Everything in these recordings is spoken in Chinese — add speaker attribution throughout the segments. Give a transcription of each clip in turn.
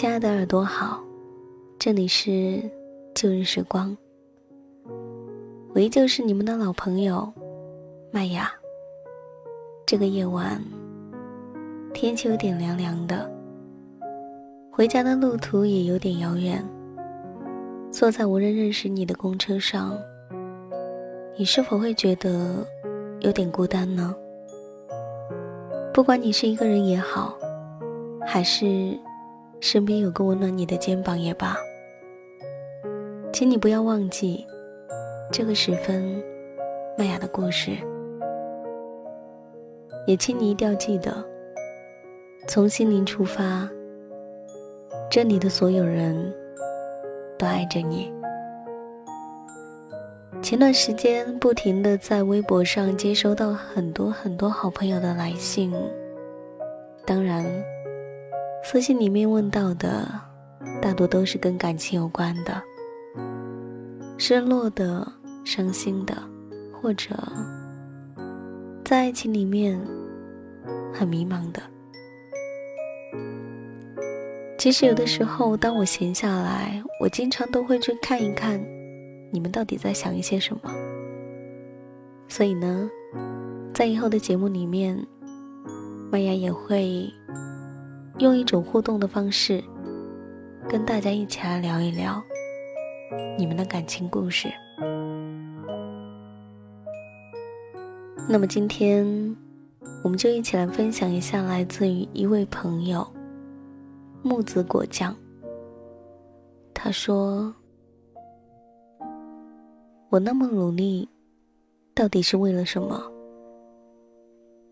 Speaker 1: 亲爱的耳朵好，这里是旧日时光，我依旧是你们的老朋友麦雅。这个夜晚，天气有点凉凉的，回家的路途也有点遥远。坐在无人认识你的公车上，你是否会觉得有点孤单呢？不管你是一个人也好，还是……身边有个温暖你的肩膀也罢，请你不要忘记这个时分麦雅的故事，也请你一定要记得，从心灵出发，这里的所有人都爱着你。前段时间不停的在微博上接收到很多很多好朋友的来信，当然。私信里面问到的，大多都是跟感情有关的，失落的、伤心的，或者在爱情里面很迷茫的。其实有的时候，当我闲下来，我经常都会去看一看，你们到底在想一些什么。所以呢，在以后的节目里面，麦芽也会。用一种互动的方式，跟大家一起来聊一聊你们的感情故事。那么今天，我们就一起来分享一下来自于一位朋友木子果酱。他说：“我那么努力，到底是为了什么？”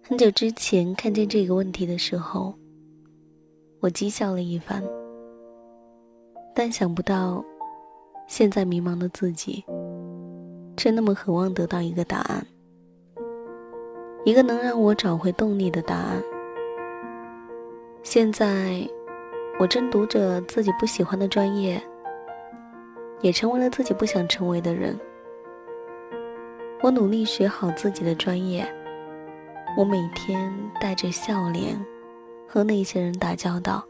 Speaker 1: 很久之前看见这个问题的时候。我讥笑了一番，但想不到，现在迷茫的自己，却那么渴望得到一个答案，一个能让我找回动力的答案。现在，我正读着自己不喜欢的专业，也成为了自己不想成为的人。我努力学好自己的专业，我每天带着笑脸。和那些人打交道，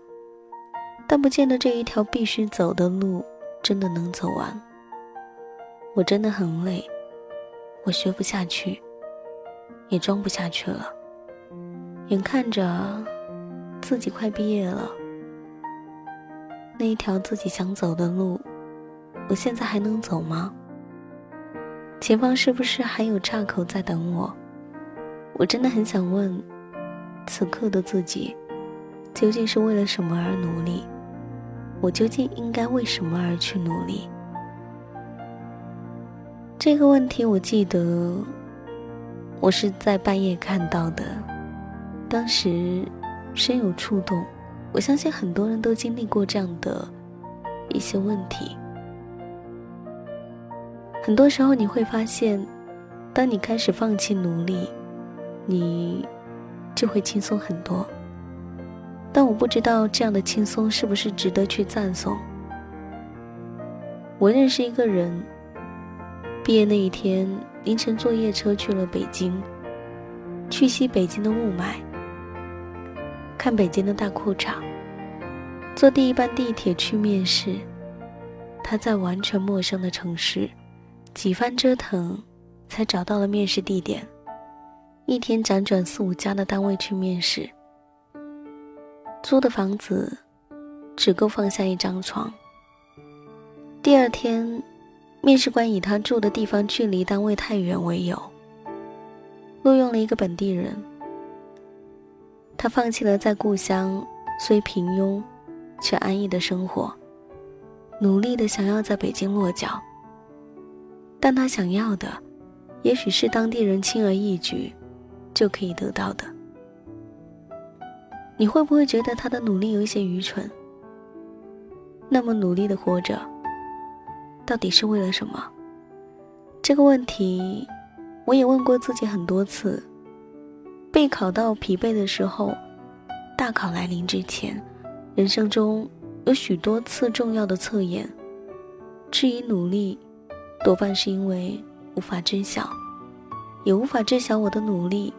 Speaker 1: 但不见得这一条必须走的路真的能走完。我真的很累，我学不下去，也装不下去了。眼看着自己快毕业了，那一条自己想走的路，我现在还能走吗？前方是不是还有岔口在等我？我真的很想问，此刻的自己。究竟是为了什么而努力？我究竟应该为什么而去努力？这个问题，我记得我是在半夜看到的，当时深有触动。我相信很多人都经历过这样的一些问题。很多时候你会发现，当你开始放弃努力，你就会轻松很多。但我不知道这样的轻松是不是值得去赞颂。我认识一个人，毕业那一天凌晨坐夜车去了北京，去吸北京的雾霾，看北京的大裤衩，坐第一班地铁去面试。他在完全陌生的城市。几番折腾，才找到了面试地点。一天辗转四五家的单位去面试，租的房子只够放下一张床。第二天，面试官以他住的地方距离单位太远为由，录用了一个本地人。他放弃了在故乡虽平庸却安逸的生活，努力的想要在北京落脚。但他想要的，也许是当地人轻而易举就可以得到的。你会不会觉得他的努力有一些愚蠢？那么努力的活着，到底是为了什么？这个问题，我也问过自己很多次。备考到疲惫的时候，大考来临之前，人生中有许多次重要的测验，质疑努力。多半是因为无法知晓，也无法知晓我的努力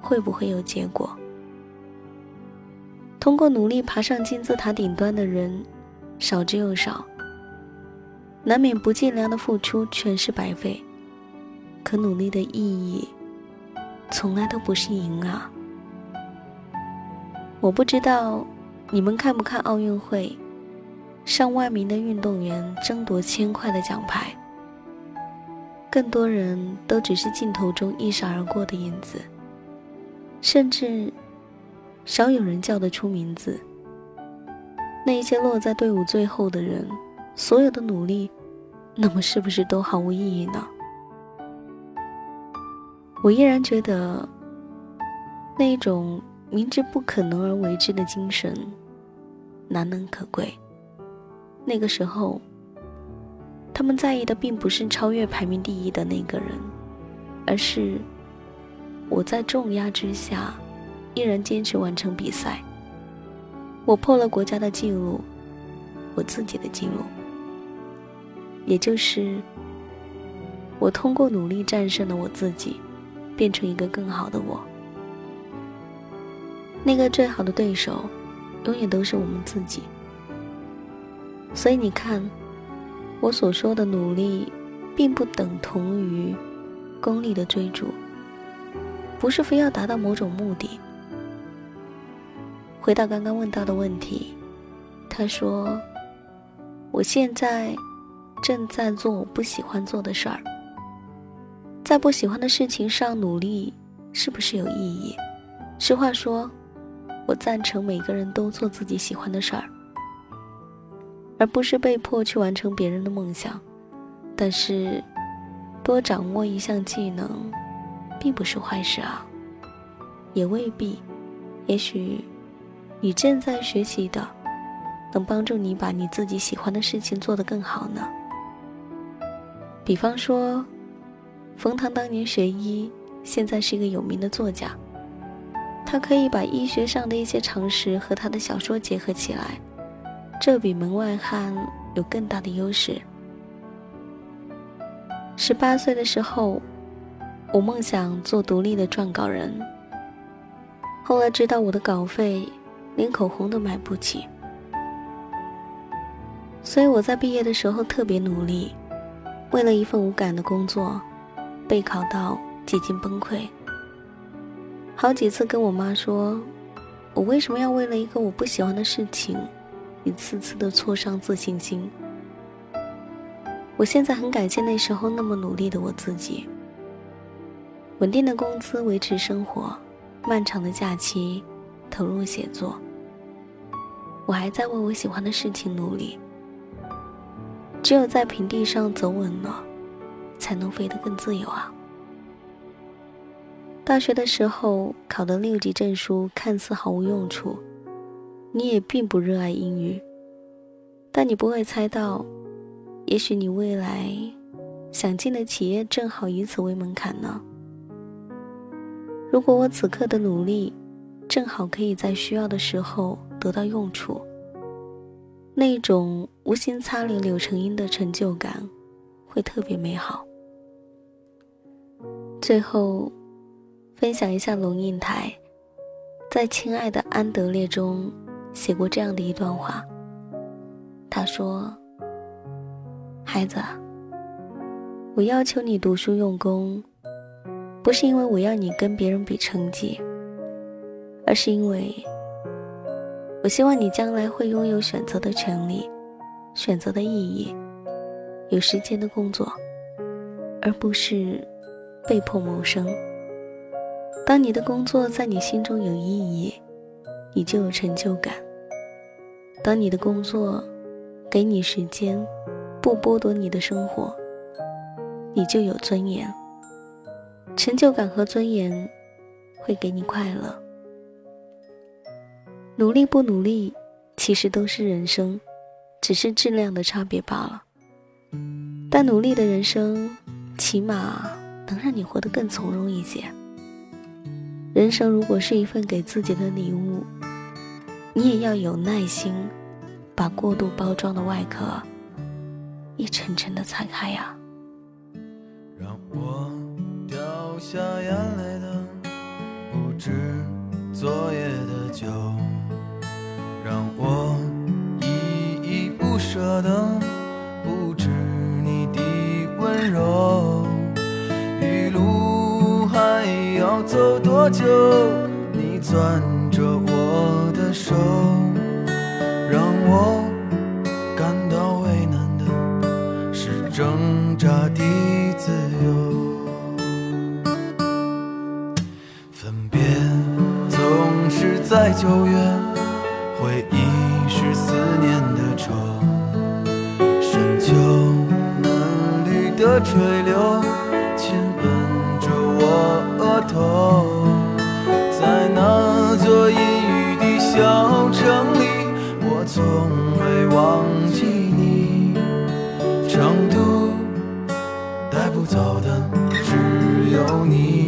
Speaker 1: 会不会有结果。通过努力爬上金字塔顶端的人少之又少，难免不尽量的付出全是白费。可努力的意义，从来都不是赢啊！我不知道你们看不看奥运会，上万名的运动员争夺千块的奖牌。更多人都只是镜头中一闪而过的影子，甚至少有人叫得出名字。那一些落在队伍最后的人，所有的努力，那么是不是都毫无意义呢？我依然觉得，那一种明知不可能而为之的精神，难能可贵。那个时候。他们在意的并不是超越排名第一的那个人，而是我在重压之下依然坚持完成比赛。我破了国家的记录，我自己的记录，也就是我通过努力战胜了我自己，变成一个更好的我。那个最好的对手，永远都是我们自己。所以你看。我所说的努力，并不等同于功利的追逐，不是非要达到某种目的。回到刚刚问到的问题，他说：“我现在正在做我不喜欢做的事儿，在不喜欢的事情上努力，是不是有意义？”实话说，我赞成每个人都做自己喜欢的事儿。而不是被迫去完成别人的梦想，但是多掌握一项技能，并不是坏事啊。也未必，也许你正在学习的，能帮助你把你自己喜欢的事情做得更好呢。比方说，冯唐当年学医，现在是一个有名的作家，他可以把医学上的一些常识和他的小说结合起来。这比门外汉有更大的优势。十八岁的时候，我梦想做独立的撰稿人。后来知道我的稿费连口红都买不起，所以我在毕业的时候特别努力，为了一份无感的工作，备考到几近崩溃。好几次跟我妈说，我为什么要为了一个我不喜欢的事情？一次次的挫伤自信心。我现在很感谢那时候那么努力的我自己。稳定的工资维持生活，漫长的假期投入写作。我还在为我喜欢的事情努力。只有在平地上走稳了，才能飞得更自由啊。大学的时候考的六级证书看似毫无用处，你也并不热爱英语，但你不会猜到，也许你未来想进的企业正好以此为门槛呢。如果我此刻的努力，正好可以在需要的时候得到用处，那种无心插柳柳成荫的成就感，会特别美好。最后，分享一下龙应台在《亲爱的安德烈》中写过这样的一段话。他说：“孩子，我要求你读书用功。”不是因为我要你跟别人比成绩，而是因为我希望你将来会拥有选择的权利、选择的意义、有时间的工作，而不是被迫谋生。当你的工作在你心中有意义，你就有成就感；当你的工作给你时间，不剥夺你的生活，你就有尊严。成就感和尊严会给你快乐。努力不努力，其实都是人生，只是质量的差别罢了。但努力的人生，起码能让你活得更从容一些。人生如果是一份给自己的礼物，你也要有耐心，把过度包装的外壳一层层的拆开呀。
Speaker 2: 让我掉。下眼泪的不止昨夜的酒，不舍的不止你的温柔。一路还要走多久？你攥着我的手，让我感到为难的是挣扎的自由。分别总是在九月，垂柳亲吻着我额头。在那座阴雨的小城里，我从未忘记你。成都，带不走的只有你。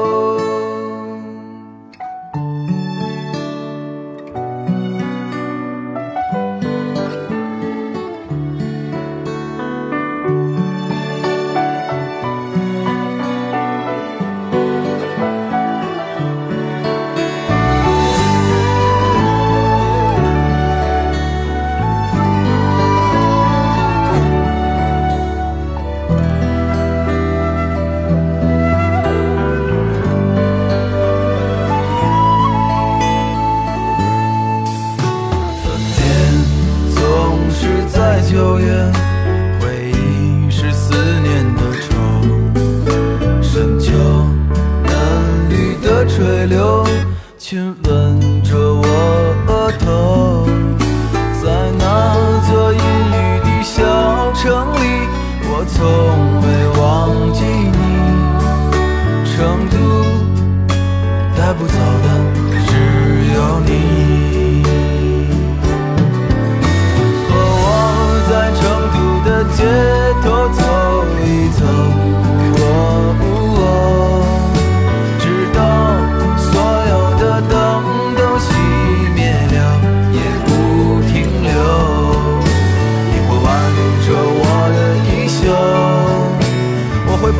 Speaker 2: soul.